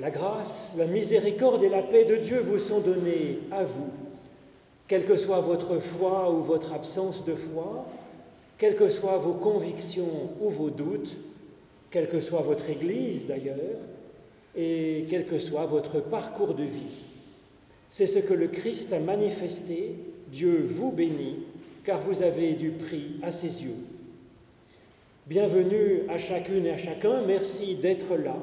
La grâce, la miséricorde et la paix de Dieu vous sont données à vous, quelle que soit votre foi ou votre absence de foi, quelles que soient vos convictions ou vos doutes, quelle que soit votre Église d'ailleurs, et quel que soit votre parcours de vie. C'est ce que le Christ a manifesté. Dieu vous bénit, car vous avez du prix à ses yeux. Bienvenue à chacune et à chacun, merci d'être là.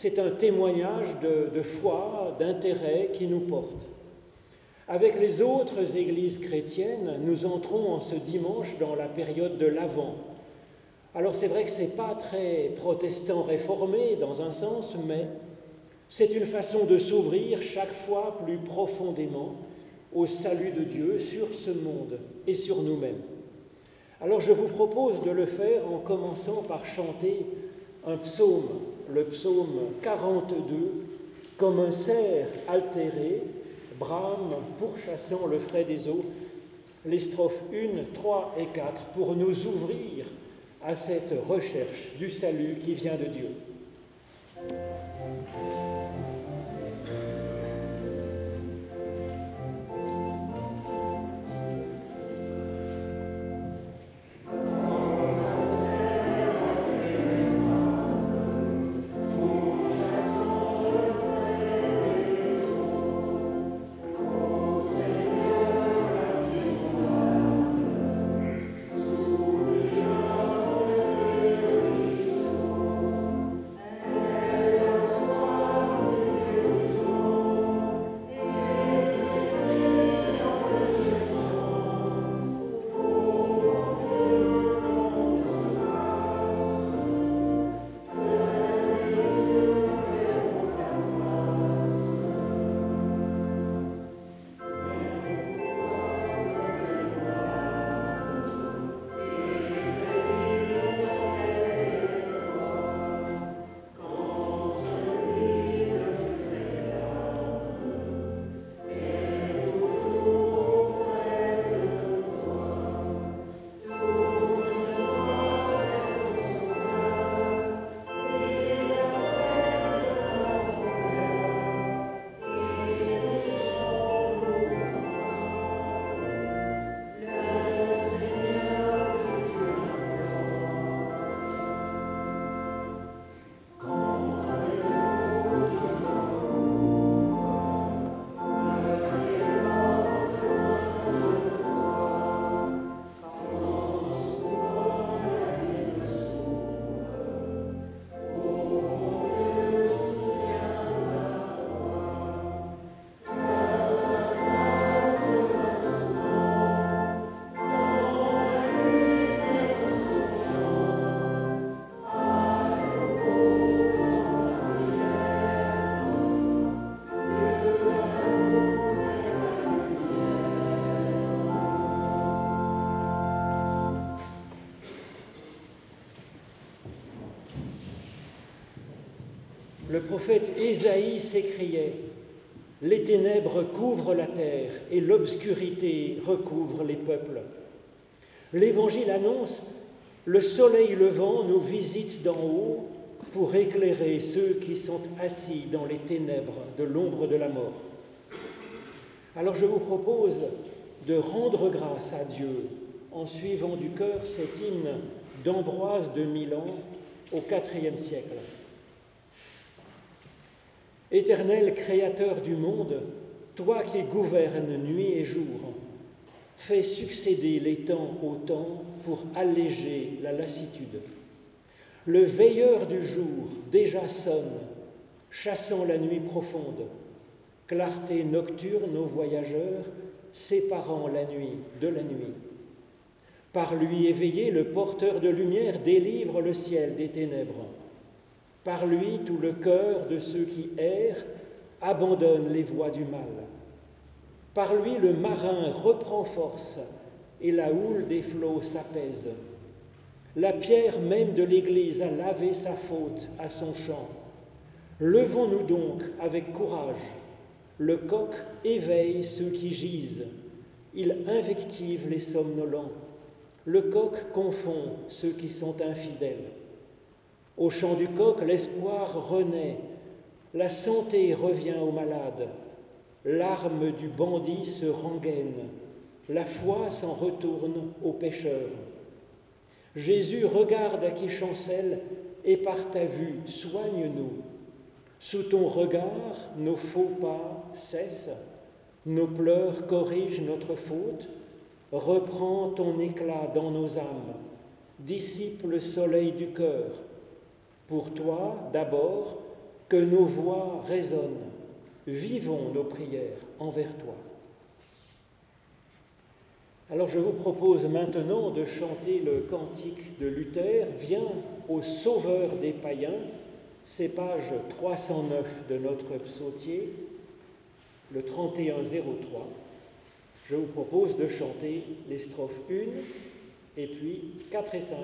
C'est un témoignage de, foi, d'intérêt qui nous porte. Avec les autres églises chrétiennes, nous entrons en ce dimanche dans la période de l'Avent. Alors c'est vrai que ce n'est pas très protestant réformé dans un sens, mais c'est une façon de s'ouvrir chaque fois plus profondément au salut de Dieu sur ce monde et sur nous-mêmes. Alors je vous propose de le faire en commençant par chanter un psaume, le psaume 42, comme un cerf altéré, brame pourchassant le frais des eaux, les strophes 1, 3 et 4 pour nous ouvrir à cette recherche du salut qui vient de Dieu. Le prophète Ésaïe s'écriait Les ténèbres couvrent la terre et l'obscurité recouvre les peuples. L'Évangile annonce Le soleil levant nous visite d'en haut pour éclairer ceux qui sont assis dans les ténèbres de l'ombre de la mort. Alors je vous propose de rendre grâce à Dieu en suivant du cœur cet hymne d'Ambroise de Milan au IVe siècle. Éternel Créateur du monde, toi qui gouvernes nuit et jour, fais succéder les temps au temps pour alléger la lassitude. Le veilleur du jour déjà sonne, chassant la nuit profonde, clarté nocturne aux voyageurs, séparant la nuit de la nuit. Par lui éveillé, le porteur de lumière délivre le ciel des ténèbres. Par lui, tout le cœur de ceux qui errent abandonne les voies du mal. Par lui, le marin reprend force et la houle des flots s'apaise. La pierre même de l'Église a lavé sa faute à son champ. Levons-nous donc avec courage. Le coq éveille ceux qui gisent. Il invective les somnolents. Le coq confond ceux qui sont infidèles. Au chant du coq, l'espoir renaît. La santé revient aux malades, l'arme du bandit se rengaine, la foi s'en retourne aux pécheurs. Jésus regarde à qui chancelle et par ta vue soigne-nous. Sous ton regard, nos faux pas cessent, nos pleurs corrigent notre faute, reprends ton éclat dans nos âmes, dissipe le soleil du cœur. Pour toi, d'abord, que nos voix résonnent, vivons nos prières envers toi. Alors je vous propose maintenant de chanter le cantique de Luther, Viens au Sauveur des païens, c'est page 309 de notre psautier, le 3103. Je vous propose de chanter les strophes 1 et puis 4 et 5.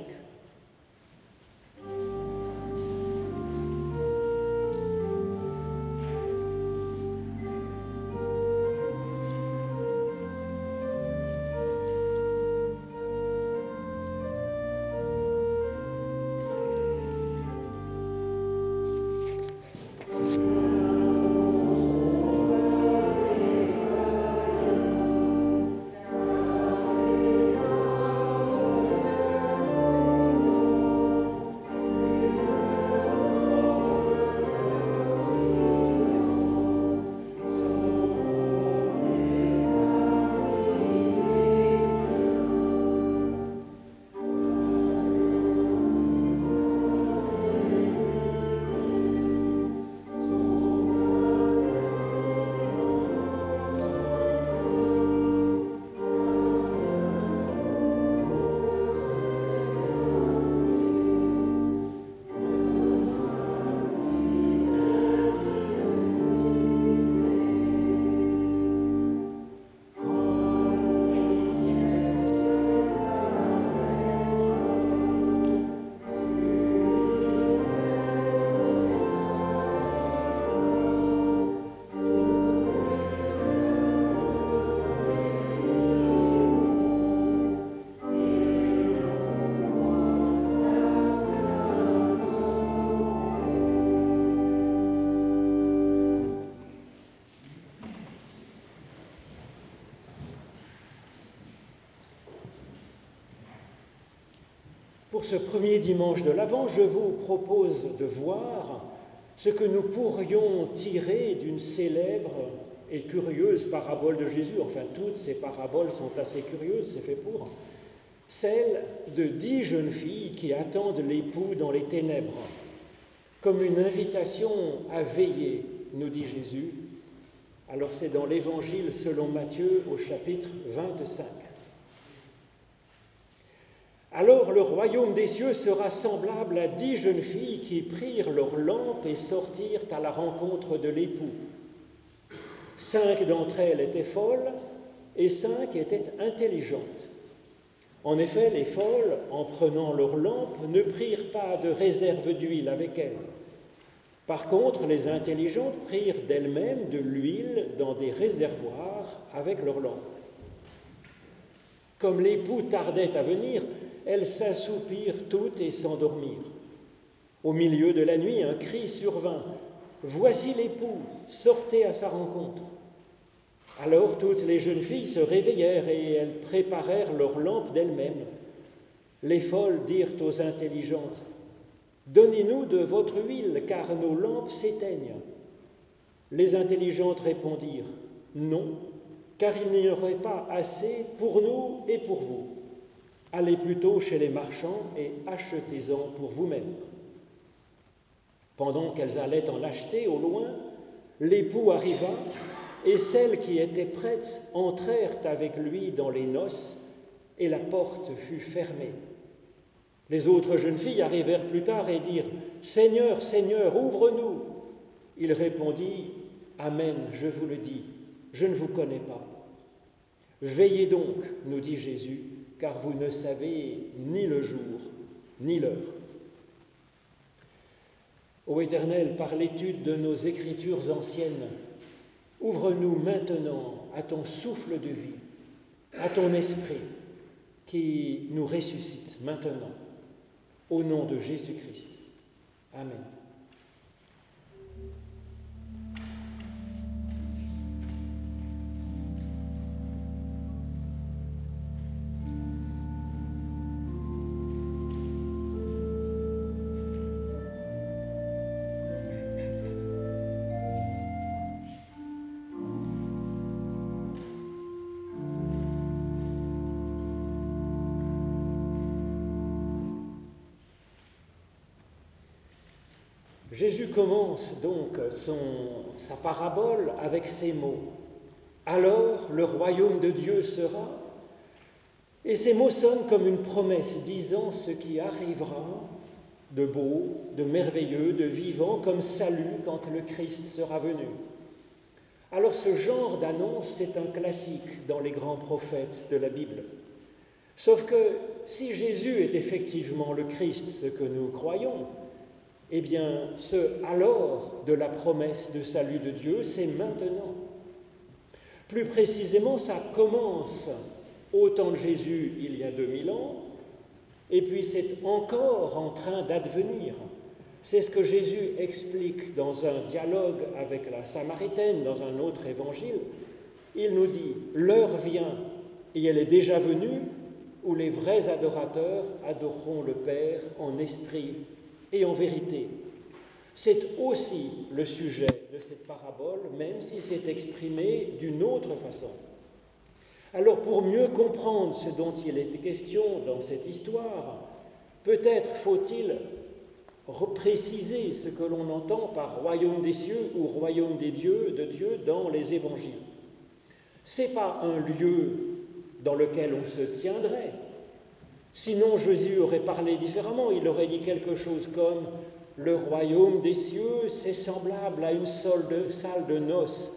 Ce premier dimanche de l'Avent, je vous propose de voir ce que nous pourrions tirer d'une célèbre et curieuse parabole de Jésus. Enfin, toutes ces paraboles sont assez curieuses, c'est fait pour. Celle de dix jeunes filles qui attendent l'époux dans les ténèbres, comme une invitation à veiller, nous dit Jésus. Alors c'est dans l'Évangile selon Matthieu au chapitre 25. Alors le royaume des cieux sera semblable à dix jeunes filles qui prirent leurs lampes et sortirent à la rencontre de l'époux. Cinq d'entre elles étaient folles et cinq étaient intelligentes. En effet, les folles, en prenant leurs lampes, ne prirent pas de réserve d'huile avec elles. Par contre, les intelligentes prirent d'elles-mêmes de l'huile dans des réservoirs avec leurs lampes. Comme l'époux tardait à venir, elles s'assoupirent toutes et s'endormirent. Au milieu de la nuit, un cri survint. Voici l'époux, sortez à sa rencontre. Alors toutes les jeunes filles se réveillèrent et elles préparèrent leurs lampes d'elles-mêmes. Les folles dirent aux intelligentes, Donnez-nous de votre huile, car nos lampes s'éteignent. Les intelligentes répondirent, Non, car il n'y aurait pas assez pour nous et pour vous. Allez plutôt chez les marchands et achetez-en pour vous-même. Pendant qu'elles allaient en acheter au loin, l'époux arriva et celles qui étaient prêtes entrèrent avec lui dans les noces et la porte fut fermée. Les autres jeunes filles arrivèrent plus tard et dirent Seigneur, Seigneur, ouvre-nous. Il répondit Amen, je vous le dis, je ne vous connais pas. Veillez donc, nous dit Jésus, car vous ne savez ni le jour ni l'heure. Ô Éternel, par l'étude de nos écritures anciennes, ouvre-nous maintenant à ton souffle de vie, à ton esprit qui nous ressuscite maintenant, au nom de Jésus-Christ. Amen. Commence donc son, sa parabole avec ces mots. Alors le royaume de Dieu sera. Et ces mots sonnent comme une promesse disant ce qui arrivera de beau, de merveilleux, de vivant comme salut quand le Christ sera venu. Alors ce genre d'annonce, c'est un classique dans les grands prophètes de la Bible. Sauf que si Jésus est effectivement le Christ, ce que nous croyons, eh bien ce alors de la promesse de salut de Dieu, c'est maintenant. Plus précisément, ça commence au temps de Jésus il y a 2000 ans, et puis c'est encore en train d'advenir. C'est ce que Jésus explique dans un dialogue avec la Samaritaine, dans un autre évangile. Il nous dit, l'heure vient, et elle est déjà venue, où les vrais adorateurs adoreront le Père en esprit et en vérité. C'est aussi le sujet de cette parabole, même si c'est exprimé d'une autre façon. Alors pour mieux comprendre ce dont il est question dans cette histoire, peut-être faut-il repréciser ce que l'on entend par royaume des cieux ou royaume des dieux de Dieu dans les évangiles. Ce n'est pas un lieu dans lequel on se tiendrait. Sinon, Jésus aurait parlé différemment. Il aurait dit quelque chose comme Le royaume des cieux, c'est semblable à une salle de, salle de noces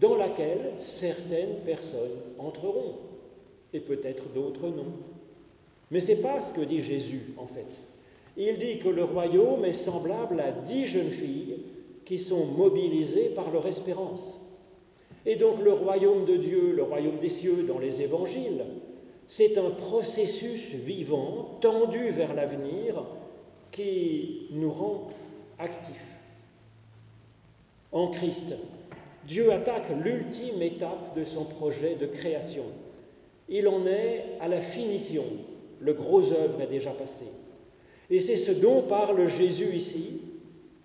dans laquelle certaines personnes entreront, et peut-être d'autres non. Mais ce n'est pas ce que dit Jésus, en fait. Il dit que le royaume est semblable à dix jeunes filles qui sont mobilisées par leur espérance. Et donc le royaume de Dieu, le royaume des cieux dans les évangiles, c'est un processus vivant, tendu vers l'avenir, qui nous rend actifs. En Christ, Dieu attaque l'ultime étape de son projet de création. Il en est à la finition. Le gros œuvre est déjà passé. Et c'est ce dont parle Jésus ici,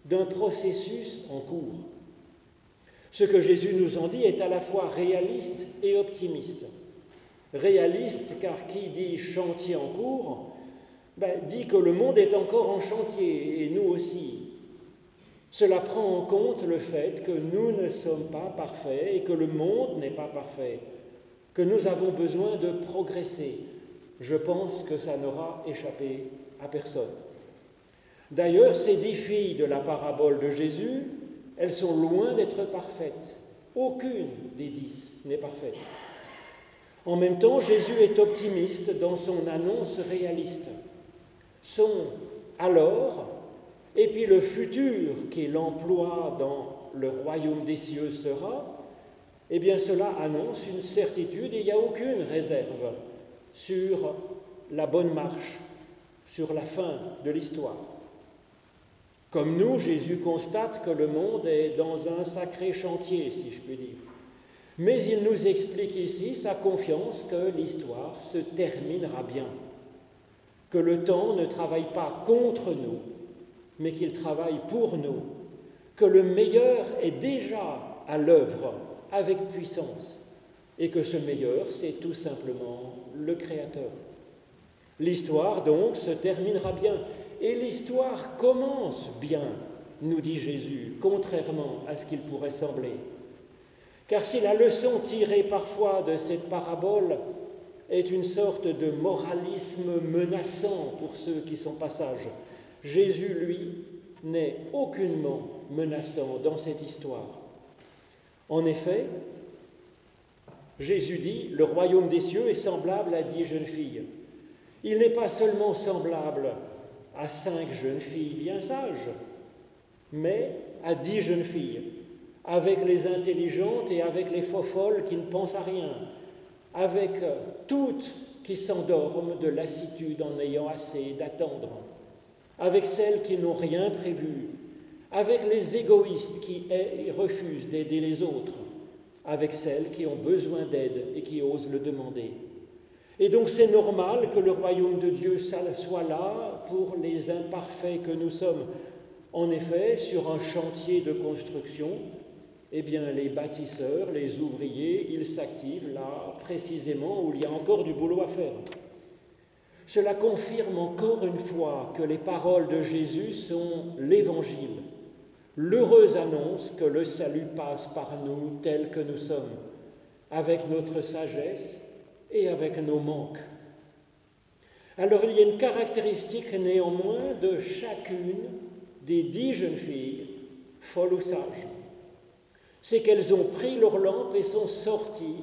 d'un processus en cours. Ce que Jésus nous en dit est à la fois réaliste et optimiste. Réaliste car qui dit chantier en cours ben, dit que le monde est encore en chantier et nous aussi. Cela prend en compte le fait que nous ne sommes pas parfaits et que le monde n'est pas parfait, que nous avons besoin de progresser. Je pense que ça n'aura échappé à personne. D'ailleurs, ces dix filles de la parabole de Jésus, elles sont loin d'être parfaites. Aucune des dix n'est parfaite. En même temps, Jésus est optimiste dans son annonce réaliste. Son alors et puis le futur qu'il emploie dans le royaume des cieux sera, eh bien cela annonce une certitude et il n'y a aucune réserve sur la bonne marche, sur la fin de l'histoire. Comme nous, Jésus constate que le monde est dans un sacré chantier, si je puis dire. Mais il nous explique ici sa confiance que l'histoire se terminera bien, que le temps ne travaille pas contre nous, mais qu'il travaille pour nous, que le meilleur est déjà à l'œuvre avec puissance, et que ce meilleur, c'est tout simplement le Créateur. L'histoire, donc, se terminera bien, et l'histoire commence bien, nous dit Jésus, contrairement à ce qu'il pourrait sembler. Car si la leçon tirée parfois de cette parabole est une sorte de moralisme menaçant pour ceux qui sont passages, Jésus, lui, n'est aucunement menaçant dans cette histoire. En effet, Jésus dit, le royaume des cieux est semblable à dix jeunes filles. Il n'est pas seulement semblable à cinq jeunes filles bien sages, mais à dix jeunes filles avec les intelligentes et avec les faux folles qui ne pensent à rien, avec toutes qui s'endorment de lassitude en ayant assez d'attendre, avec celles qui n'ont rien prévu, avec les égoïstes qui refusent d'aider les autres, avec celles qui ont besoin d'aide et qui osent le demander. Et donc c'est normal que le royaume de Dieu soit là pour les imparfaits que nous sommes. En effet, sur un chantier de construction, eh bien, les bâtisseurs, les ouvriers, ils s'activent là précisément où il y a encore du boulot à faire. Cela confirme encore une fois que les paroles de Jésus sont l'évangile l'heureuse annonce que le salut passe par nous tel que nous sommes, avec notre sagesse et avec nos manques. Alors il y a une caractéristique néanmoins de chacune des dix jeunes filles, folles ou sages. C'est qu'elles ont pris leur lampe et sont sorties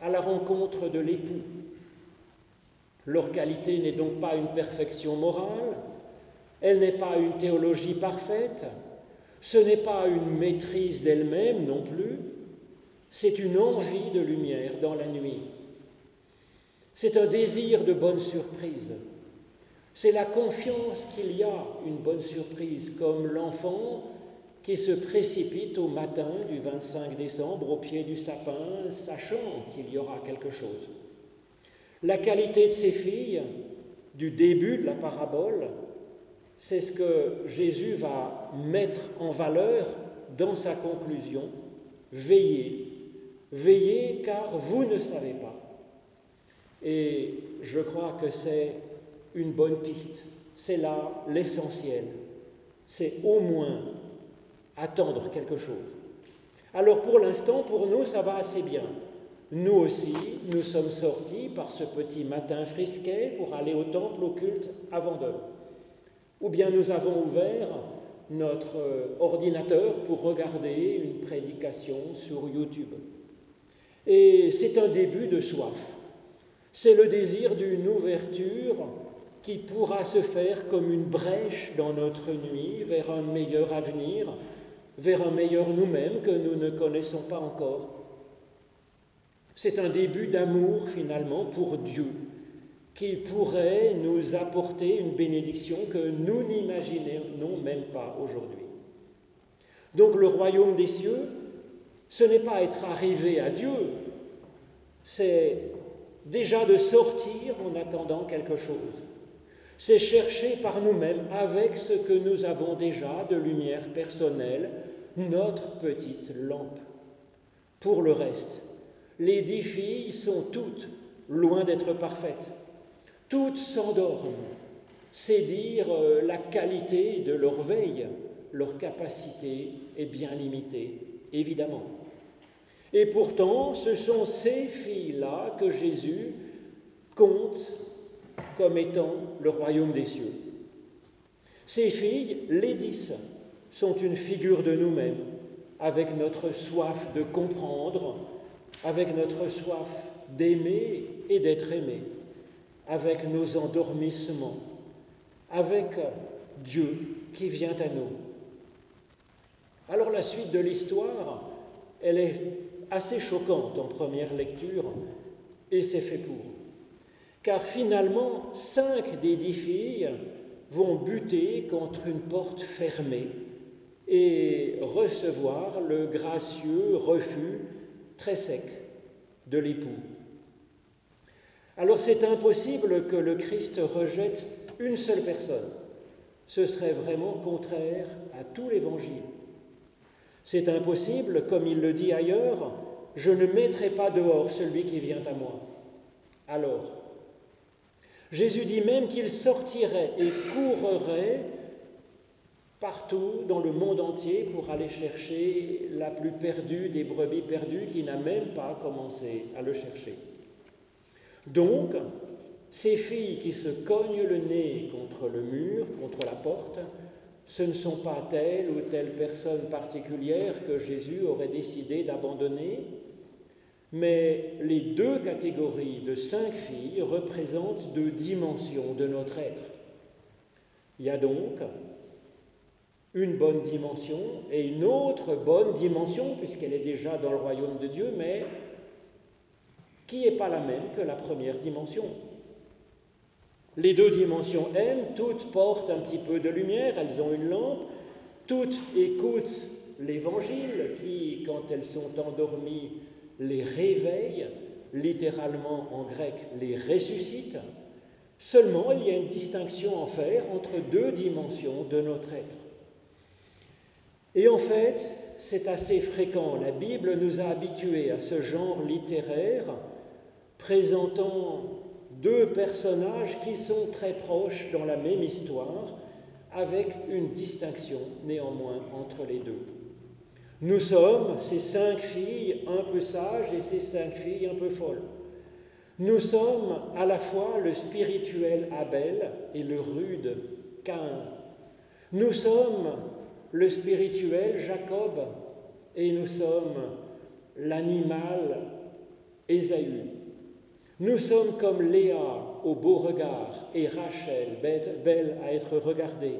à la rencontre de l'époux. Leur qualité n'est donc pas une perfection morale, elle n'est pas une théologie parfaite, ce n'est pas une maîtrise d'elle-même non plus, c'est une envie de lumière dans la nuit. C'est un désir de bonne surprise. C'est la confiance qu'il y a une bonne surprise, comme l'enfant qui se précipite au matin du 25 décembre au pied du sapin, sachant qu'il y aura quelque chose. La qualité de ces filles, du début de la parabole, c'est ce que Jésus va mettre en valeur dans sa conclusion. Veillez, veillez car vous ne savez pas. Et je crois que c'est une bonne piste. C'est là l'essentiel. C'est au moins attendre quelque chose. Alors pour l'instant, pour nous, ça va assez bien. Nous aussi, nous sommes sortis par ce petit matin frisquet pour aller au temple au culte avant d'heure. Ou bien nous avons ouvert notre ordinateur pour regarder une prédication sur YouTube. Et c'est un début de soif. C'est le désir d'une ouverture qui pourra se faire comme une brèche dans notre nuit vers un meilleur avenir, vers un meilleur nous-mêmes que nous ne connaissons pas encore. C'est un début d'amour finalement pour Dieu qui pourrait nous apporter une bénédiction que nous n'imaginons même pas aujourd'hui. Donc le royaume des cieux, ce n'est pas être arrivé à Dieu, c'est déjà de sortir en attendant quelque chose. C'est chercher par nous-mêmes, avec ce que nous avons déjà de lumière personnelle, notre petite lampe. Pour le reste, les dix filles sont toutes loin d'être parfaites. Toutes s'endorment. C'est dire euh, la qualité de leur veille. Leur capacité est bien limitée, évidemment. Et pourtant, ce sont ces filles-là que Jésus compte comme étant le royaume des cieux. Ces filles, les dix, sont une figure de nous-mêmes, avec notre soif de comprendre, avec notre soif d'aimer et d'être aimé, avec nos endormissements, avec Dieu qui vient à nous. Alors la suite de l'histoire, elle est assez choquante en première lecture, et c'est fait pour. Car finalement, cinq des dix filles vont buter contre une porte fermée et recevoir le gracieux refus très sec de l'époux. Alors c'est impossible que le Christ rejette une seule personne. Ce serait vraiment contraire à tout l'Évangile. C'est impossible, comme il le dit ailleurs, je ne mettrai pas dehors celui qui vient à moi. Alors, Jésus dit même qu'il sortirait et courrait partout dans le monde entier pour aller chercher la plus perdue des brebis perdues qui n'a même pas commencé à le chercher. Donc, ces filles qui se cognent le nez contre le mur, contre la porte, ce ne sont pas telle ou telle personne particulière que Jésus aurait décidé d'abandonner, mais les deux catégories de cinq filles représentent deux dimensions de notre être. Il y a donc une bonne dimension et une autre bonne dimension, puisqu'elle est déjà dans le royaume de Dieu, mais qui n'est pas la même que la première dimension. Les deux dimensions M, toutes portent un petit peu de lumière, elles ont une lampe, toutes écoutent l'évangile qui, quand elles sont endormies, les réveille, littéralement en grec, les ressuscite. Seulement, il y a une distinction à faire entre deux dimensions de notre être. Et en fait, c'est assez fréquent. La Bible nous a habitués à ce genre littéraire présentant deux personnages qui sont très proches dans la même histoire, avec une distinction néanmoins entre les deux. Nous sommes ces cinq filles un peu sages et ces cinq filles un peu folles. Nous sommes à la fois le spirituel Abel et le rude Cain. Nous sommes le spirituel Jacob et nous sommes l'animal Ésaü. Nous sommes comme Léa au beau regard et Rachel belle à être regardée.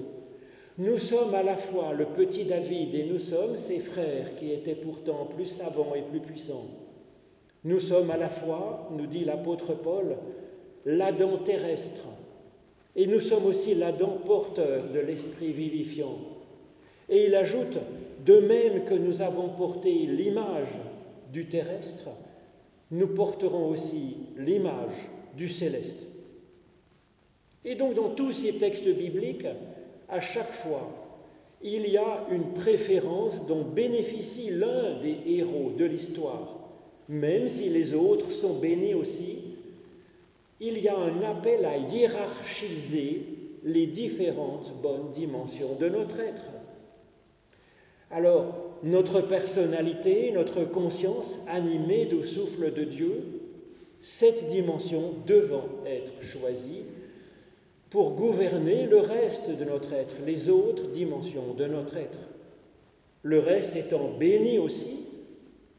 Nous sommes à la fois le petit David et nous sommes ses frères qui étaient pourtant plus savants et plus puissants. Nous sommes à la fois, nous dit l'apôtre Paul, l'Adam terrestre et nous sommes aussi l'Adam porteur de l'esprit vivifiant. Et il ajoute, de même que nous avons porté l'image du terrestre, nous porterons aussi l'image du céleste. Et donc dans tous ces textes bibliques, à chaque fois, il y a une préférence dont bénéficie l'un des héros de l'histoire, même si les autres sont bénis aussi. Il y a un appel à hiérarchiser les différentes bonnes dimensions de notre être. Alors, notre personnalité, notre conscience animée du souffle de Dieu, cette dimension devant être choisie pour gouverner le reste de notre être, les autres dimensions de notre être. Le reste étant béni aussi,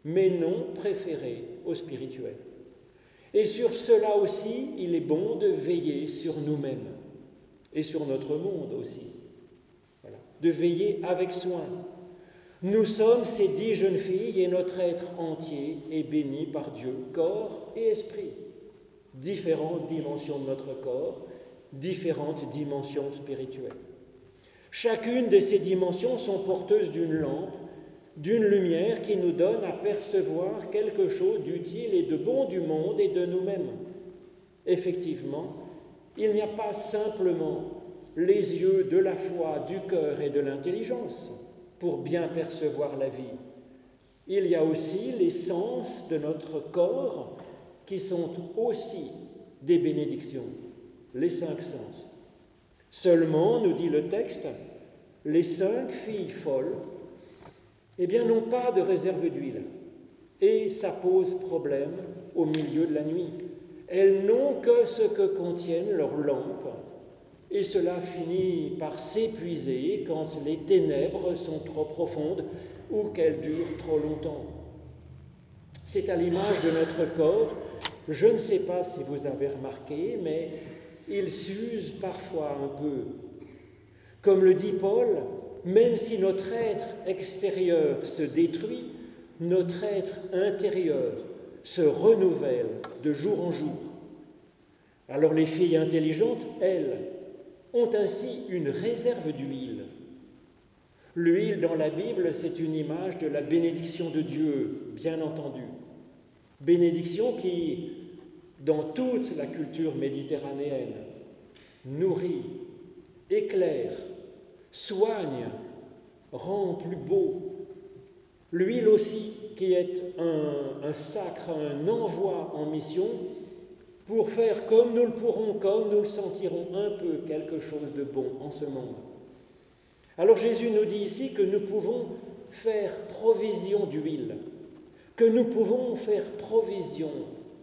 mais non préféré au spirituel. Et sur cela aussi, il est bon de veiller sur nous-mêmes et sur notre monde aussi. De veiller avec soin. Nous sommes ces dix jeunes filles et notre être entier est béni par Dieu, corps et esprit. Différentes dimensions de notre corps, différentes dimensions spirituelles. Chacune de ces dimensions sont porteuses d'une lampe, d'une lumière qui nous donne à percevoir quelque chose d'utile et de bon du monde et de nous-mêmes. Effectivement, il n'y a pas simplement les yeux de la foi, du cœur et de l'intelligence pour bien percevoir la vie. Il y a aussi les sens de notre corps qui sont aussi des bénédictions les cinq sens. Seulement, nous dit le texte, les cinq filles folles, eh bien, n'ont pas de réserve d'huile. Et ça pose problème au milieu de la nuit. Elles n'ont que ce que contiennent leurs lampes, et cela finit par s'épuiser quand les ténèbres sont trop profondes ou qu'elles durent trop longtemps. C'est à l'image de notre corps. Je ne sais pas si vous avez remarqué, mais il s'use parfois un peu. Comme le dit Paul, même si notre être extérieur se détruit, notre être intérieur se renouvelle de jour en jour. Alors les filles intelligentes, elles, ont ainsi une réserve d'huile. L'huile dans la Bible, c'est une image de la bénédiction de Dieu, bien entendu. Bénédiction qui dans toute la culture méditerranéenne, nourrit, éclaire, soigne, rend plus beau. L'huile aussi, qui est un, sacre, un envoi en mission, pour faire comme nous le pourrons, comme nous le sentirons un peu quelque chose de bon en ce monde. Alors Jésus nous dit ici que nous pouvons faire provision d'huile, que nous pouvons faire provision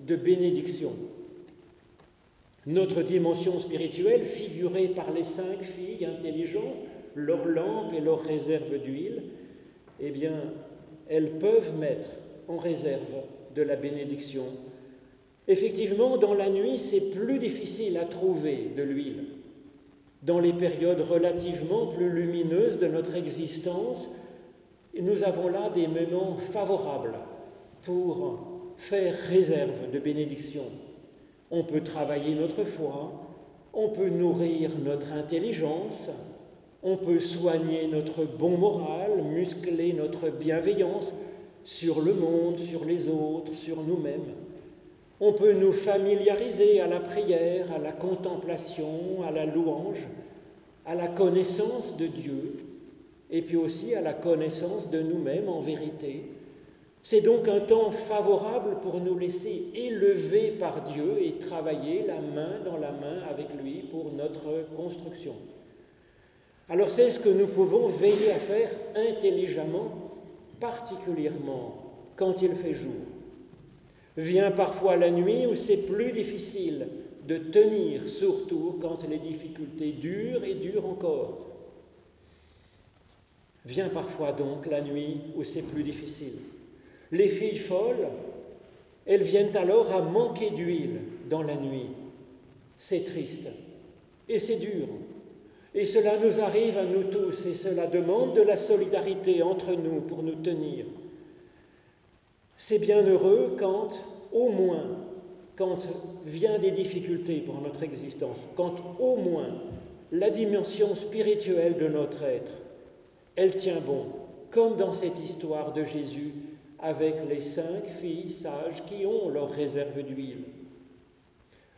de bénédiction. Notre dimension spirituelle, figurée par les cinq filles intelligentes, leurs lampes et leurs réserves d'huile, eh bien, elles peuvent mettre en réserve de la bénédiction. Effectivement, dans la nuit, c'est plus difficile à trouver de l'huile. Dans les périodes relativement plus lumineuses de notre existence, nous avons là des moments favorables pour faire réserve de bénédiction. On peut travailler notre foi, on peut nourrir notre intelligence, on peut soigner notre bon moral, muscler notre bienveillance sur le monde, sur les autres, sur nous-mêmes. On peut nous familiariser à la prière, à la contemplation, à la louange, à la connaissance de Dieu, et puis aussi à la connaissance de nous-mêmes en vérité, c'est donc un temps favorable pour nous laisser élever par Dieu et travailler la main dans la main avec lui pour notre construction. Alors c'est ce que nous pouvons veiller à faire intelligemment, particulièrement quand il fait jour. Vient parfois la nuit où c'est plus difficile de tenir, surtout quand les difficultés durent et durent encore. Vient parfois donc la nuit où c'est plus difficile. Les filles folles, elles viennent alors à manquer d'huile dans la nuit. C'est triste et c'est dur. Et cela nous arrive à nous tous et cela demande de la solidarité entre nous pour nous tenir. C'est bien heureux quand, au moins, quand vient des difficultés pour notre existence, quand au moins la dimension spirituelle de notre être, elle tient bon, comme dans cette histoire de Jésus avec les cinq filles sages qui ont leur réserve d'huile.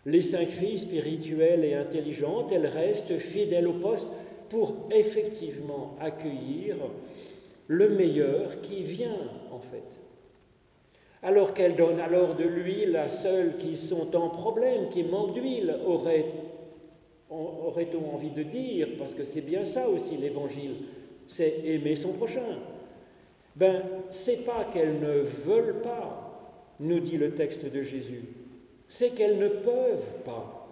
Les cinq filles spirituelles et intelligentes, elles restent fidèles au poste pour effectivement accueillir le meilleur qui vient en fait. Alors qu'elles donnent alors de l'huile à ceux qui sont en problème, qui manquent d'huile, aurait-on envie de dire, parce que c'est bien ça aussi l'évangile, c'est aimer son prochain. Ben, c'est pas qu'elles ne veulent pas, nous dit le texte de Jésus, c'est qu'elles ne peuvent pas.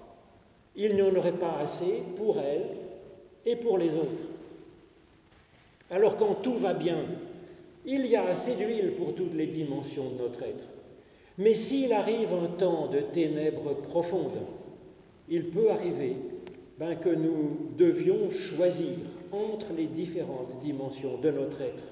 Il n'y en aurait pas assez pour elles et pour les autres. Alors quand tout va bien, il y a assez d'huile pour toutes les dimensions de notre être. Mais s'il arrive un temps de ténèbres profondes, il peut arriver ben, que nous devions choisir entre les différentes dimensions de notre être.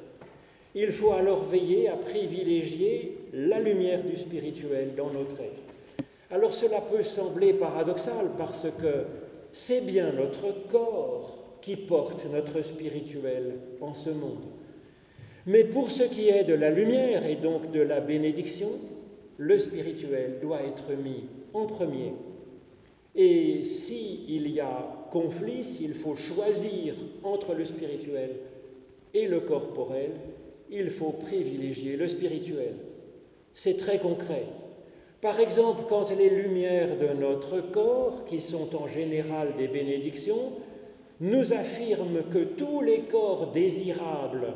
Il faut alors veiller à privilégier la lumière du spirituel dans notre être. Alors cela peut sembler paradoxal parce que c'est bien notre corps qui porte notre spirituel en ce monde. Mais pour ce qui est de la lumière et donc de la bénédiction, le spirituel doit être mis en premier. Et s'il y a conflit, s'il faut choisir entre le spirituel et le corporel, il faut privilégier le spirituel. C'est très concret. Par exemple, quand les lumières de notre corps, qui sont en général des bénédictions, nous affirment que tous les corps désirables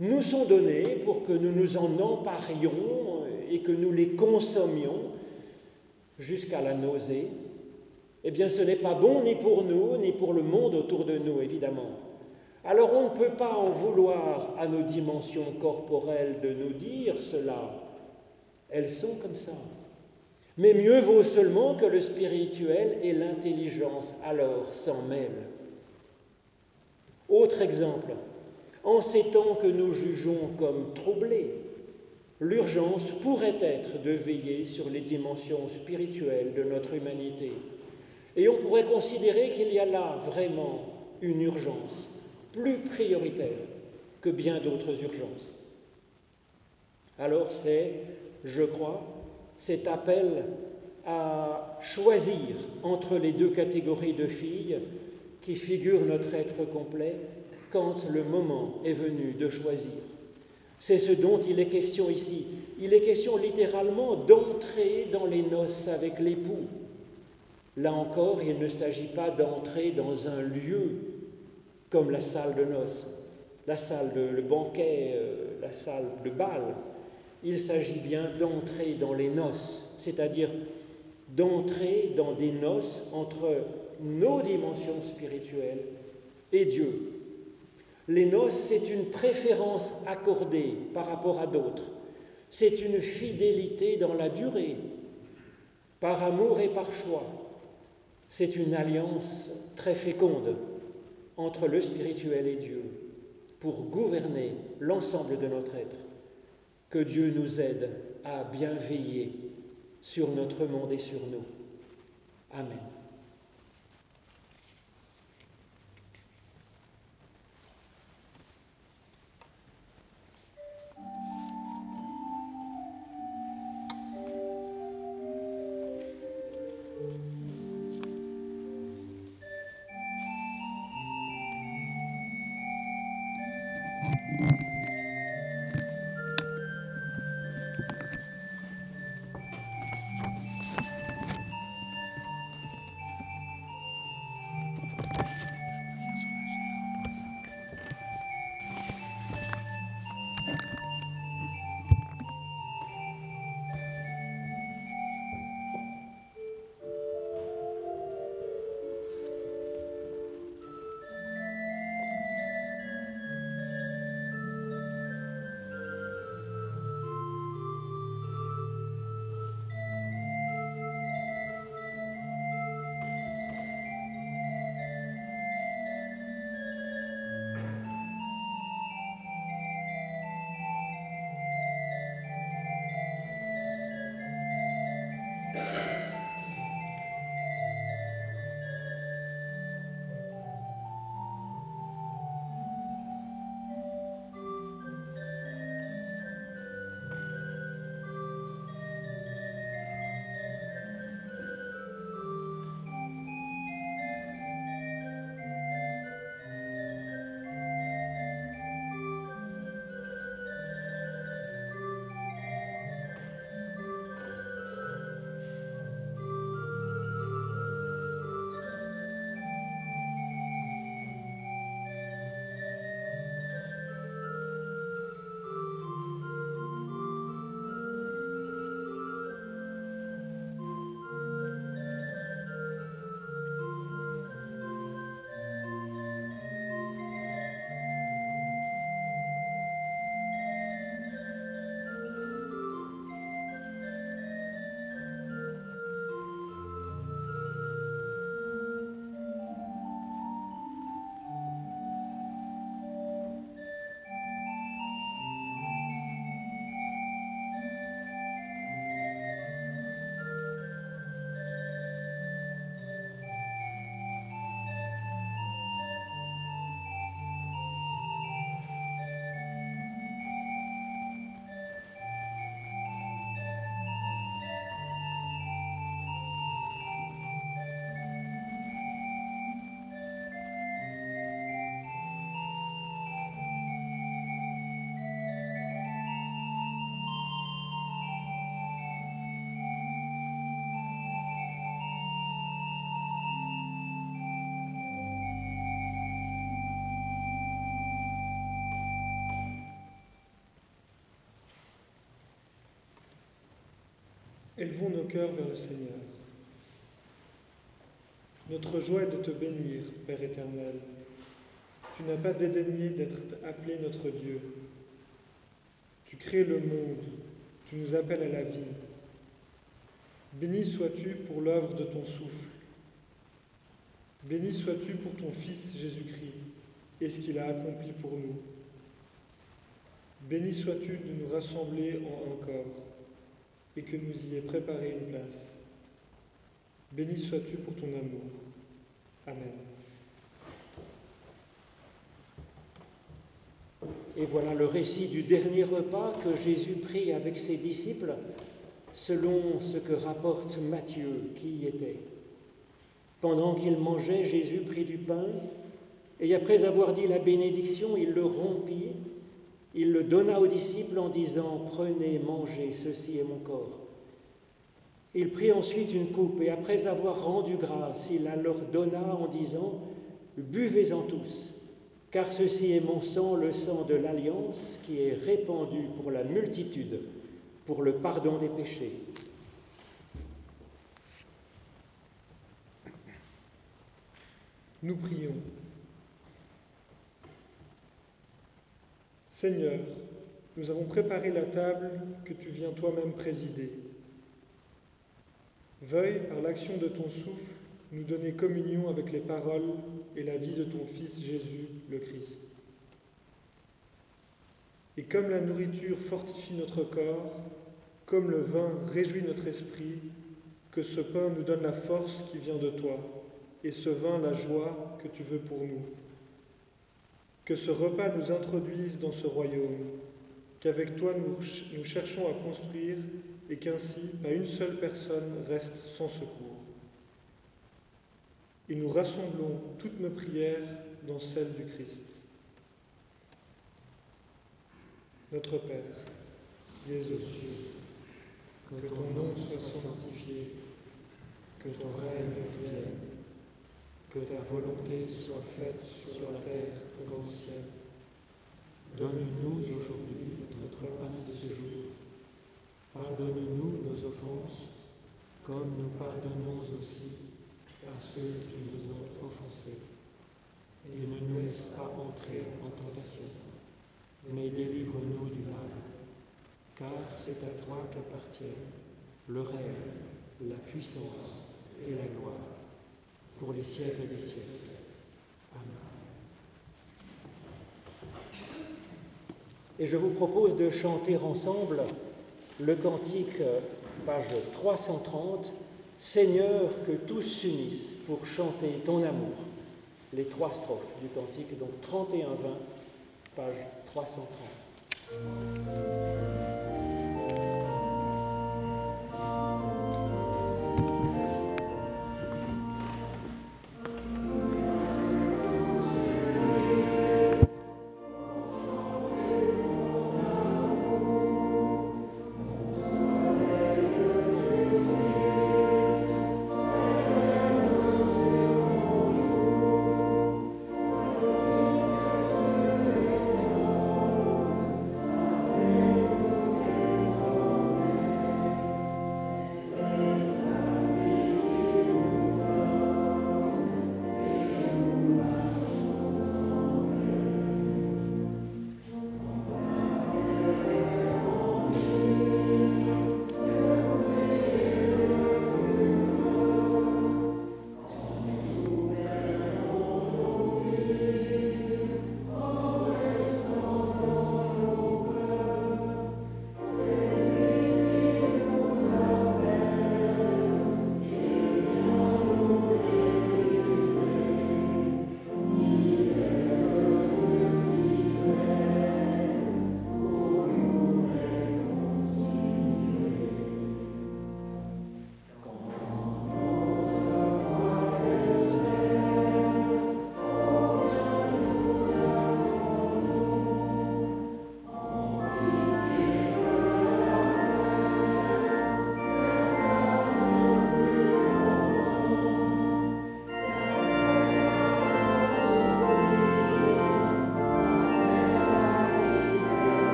nous sont donnés pour que nous nous en emparions et que nous les consommions jusqu'à la nausée, eh bien ce n'est pas bon ni pour nous, ni pour le monde autour de nous, évidemment. Alors on ne peut pas en vouloir à nos dimensions corporelles de nous dire cela. Elles sont comme ça. Mais mieux vaut seulement que le spirituel et l'intelligence alors s'en mêlent. Autre exemple, en ces temps que nous jugeons comme troublés, l'urgence pourrait être de veiller sur les dimensions spirituelles de notre humanité. Et on pourrait considérer qu'il y a là vraiment une urgence plus prioritaire que bien d'autres urgences. Alors c'est, je crois, cet appel à choisir entre les deux catégories de filles qui figurent notre être complet quand le moment est venu de choisir. C'est ce dont il est question ici. Il est question littéralement d'entrer dans les noces avec l'époux. Là encore, il ne s'agit pas d'entrer dans un lieu comme la salle de noces, la salle de le banquet, euh, la salle de bal il s'agit bien d'entrer dans les noces, c'est-à-dire d'entrer dans des noces entre nos dimensions spirituelles et Dieu. Les noces, c'est une préférence accordée par rapport à d'autres. C'est une fidélité dans la durée, par amour et par choix. C'est une alliance très féconde entre le spirituel et Dieu pour gouverner l'ensemble de notre être. Que Dieu nous aide à bien veiller sur notre monde et sur nous. Amen. Élevons nos cœurs vers le Seigneur. Notre joie est de te bénir, Père éternel. Tu n'as pas dédaigné d'être appelé notre Dieu. Tu crées le monde, tu nous appelles à la vie. Béni sois-tu pour l'œuvre de ton souffle. Béni sois-tu pour ton Fils Jésus-Christ et ce qu'il a accompli pour nous. Béni sois-tu de nous rassembler en un corps et que nous y ait préparé une place. Béni sois-tu pour ton amour. Amen. Et voilà le récit du dernier repas que Jésus prit avec ses disciples, selon ce que rapporte Matthieu qui y était. Pendant qu'il mangeait, Jésus prit du pain, et après avoir dit la bénédiction, il le rompit, il le donna aux disciples en disant, Prenez, mangez, ceci est mon corps. Il prit ensuite une coupe, et après avoir rendu grâce, il la leur donna en disant, Buvez-en tous car ceci est mon sang, le sang de l'alliance, qui est répandu pour la multitude, pour le pardon des péchés. Nous prions. Seigneur, nous avons préparé la table que tu viens toi-même présider. Veuille, par l'action de ton souffle, nous donner communion avec les paroles et la vie de ton Fils Jésus le Christ. Et comme la nourriture fortifie notre corps, comme le vin réjouit notre esprit, que ce pain nous donne la force qui vient de toi, et ce vin la joie que tu veux pour nous. Que ce repas nous introduise dans ce royaume, qu'avec toi nous, cherchons à construire, et qu'ainsi pas une seule personne reste sans secours et nous rassemblons toutes nos prières dans celle du Christ. Notre Père, qui es aux cieux, que ton nom soit sanctifié, que ton règne vienne, que ta volonté soit faite sur la terre comme au ciel. Donne-nous aujourd'hui notre pain de ce jour. Pardonne-nous nos offenses, comme nous pardonnons aussi à ceux qui nous ont offensés. Et ne nous laisse pas entrer en tentation, mais délivre-nous du mal. Car c'est à toi qu'appartiennent le règne, la puissance et la gloire, pour les siècles des siècles. Amen. Et je vous propose de chanter ensemble le cantique, page 330. Seigneur, que tous s'unissent pour chanter ton amour. Les trois strophes du cantique, donc 31-20, page 330.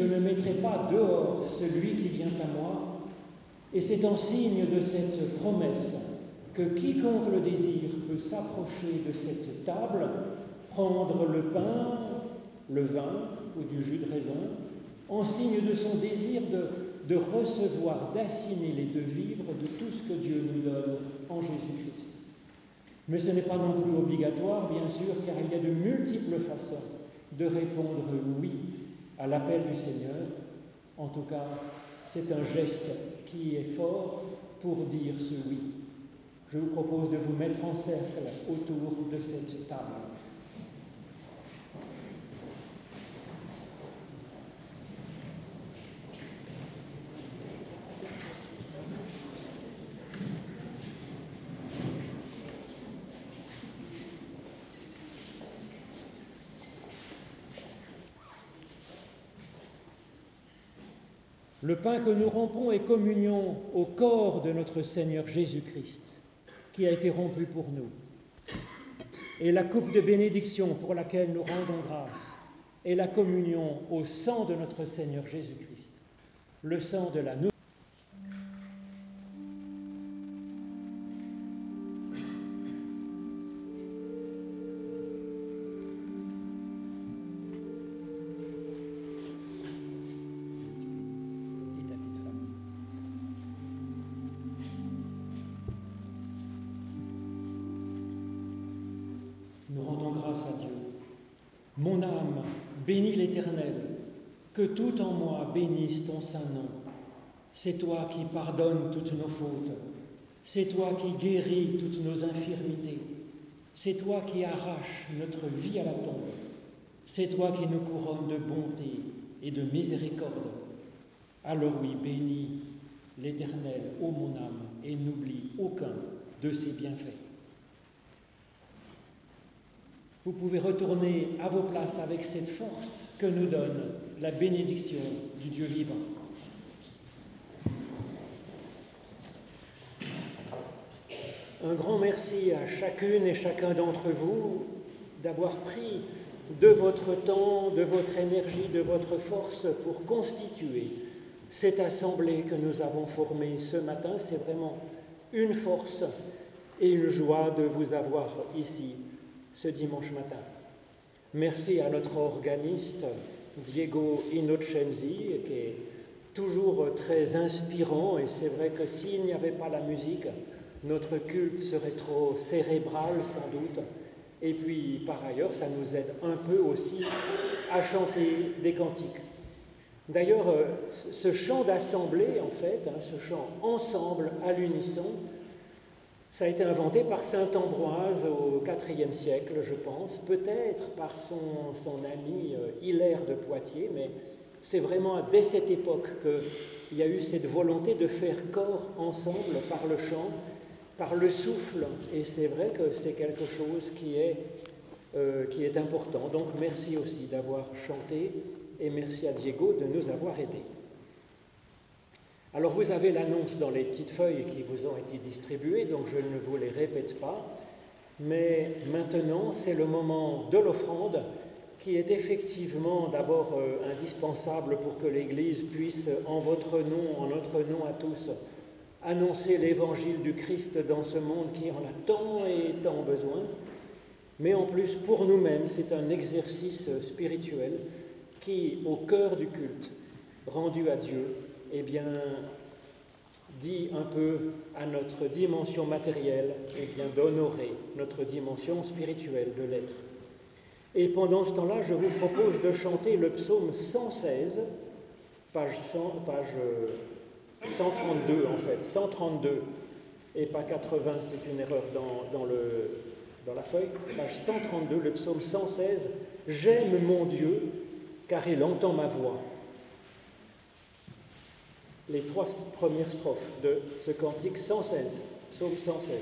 Je ne mettrai pas dehors celui qui vient à moi. Et c'est en signe de cette promesse que quiconque le désire peut s'approcher de cette table, prendre le pain, le vin ou du jus de raisin, en signe de son désir de, de recevoir, d'assimiler, de vivre de tout ce que Dieu nous donne en Jésus-Christ. Mais ce n'est pas non plus obligatoire, bien sûr, car il y a de multiples façons de répondre oui à l'appel du Seigneur. En tout cas, c'est un geste qui est fort pour dire ce oui. Je vous propose de vous mettre en cercle autour de cette table. Le pain que nous rompons est communion au corps de notre Seigneur Jésus-Christ, qui a été rompu pour nous. Et la coupe de bénédiction pour laquelle nous rendons grâce est la communion au sang de notre Seigneur Jésus-Christ, le sang de la nouvelle. Bénisse ton saint nom. C'est toi qui pardonnes toutes nos fautes, c'est toi qui guéris toutes nos infirmités, c'est toi qui arraches notre vie à la tombe, c'est toi qui nous couronnes de bonté et de miséricorde. Alors oui, bénis l'Éternel, ô mon âme, et n'oublie aucun de ses bienfaits. Vous pouvez retourner à vos places avec cette force que nous donne la bénédiction du Dieu vivant. Un grand merci à chacune et chacun d'entre vous d'avoir pris de votre temps, de votre énergie, de votre force pour constituer cette assemblée que nous avons formée ce matin. C'est vraiment une force et une joie de vous avoir ici ce dimanche matin. Merci à notre organiste Diego Innocenzi, qui est toujours très inspirant, et c'est vrai que s'il n'y avait pas la musique, notre culte serait trop cérébral sans doute. Et puis, par ailleurs, ça nous aide un peu aussi à chanter des cantiques. D'ailleurs, ce chant d'assemblée, en fait, hein, ce chant ensemble, à l'unisson, ça a été inventé par saint Ambroise au IVe siècle, je pense, peut-être par son, ami euh, Hilaire de Poitiers, mais c'est vraiment dès cette époque qu'il y a eu cette volonté de faire corps ensemble par le chant, par le souffle, et c'est vrai que c'est quelque chose qui est, euh, qui est important. Donc merci aussi d'avoir chanté, et merci à Diego de nous avoir aidés. Alors vous avez l'annonce dans les petites feuilles qui vous ont été distribuées, donc je ne vous les répète pas. Mais maintenant, c'est le moment de l'offrande qui est effectivement d'abord euh, indispensable pour que l'Église puisse, en votre nom, en notre nom à tous, annoncer l'évangile du Christ dans ce monde qui en a tant et tant besoin. Mais en plus, pour nous-mêmes, c'est un exercice spirituel qui, au cœur du culte, rendu à Dieu, eh bien, dit un peu à notre dimension matérielle eh bien d'honorer notre dimension spirituelle de l'être. Et pendant ce temps-là, je vous propose de chanter le psaume 116, page, 100, page 132 euh, en fait, 132 et pas 80, c'est une erreur dans, dans la feuille, page 132, le psaume 116, J'aime mon Dieu car il entend ma voix les trois premières strophes de ce cantique 116, psaume 116.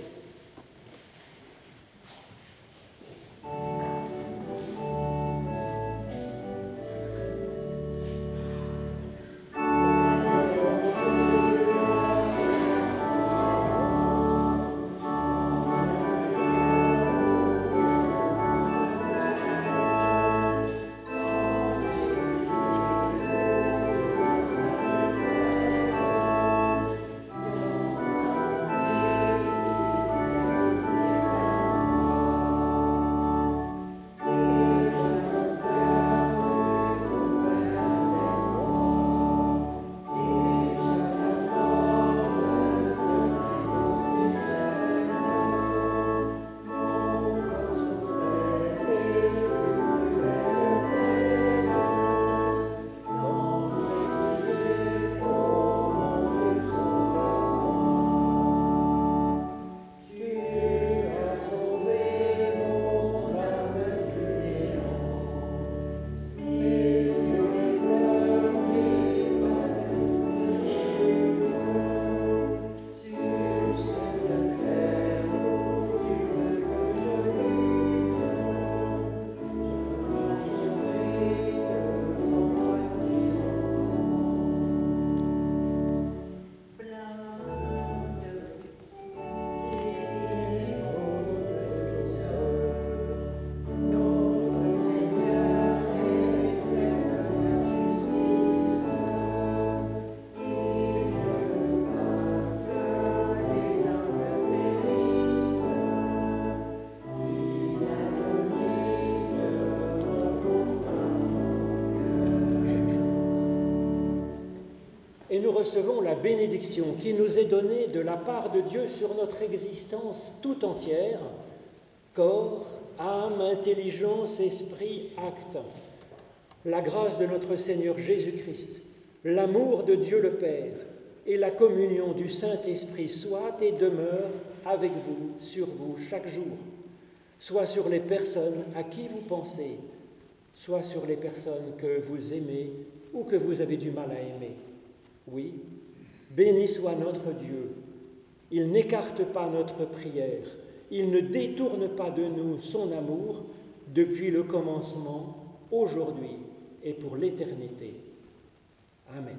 Recevons la bénédiction qui nous est donnée de la part de Dieu sur notre existence tout entière, corps, âme, intelligence, esprit, acte. La grâce de notre Seigneur Jésus-Christ, l'amour de Dieu le Père et la communion du Saint-Esprit soient et demeurent avec vous, sur vous, chaque jour, soit sur les personnes à qui vous pensez, soit sur les personnes que vous aimez ou que vous avez du mal à aimer. Oui, béni soit notre Dieu. Il n'écarte pas notre prière. Il ne détourne pas de nous son amour depuis le commencement, aujourd'hui et pour l'éternité. Amen.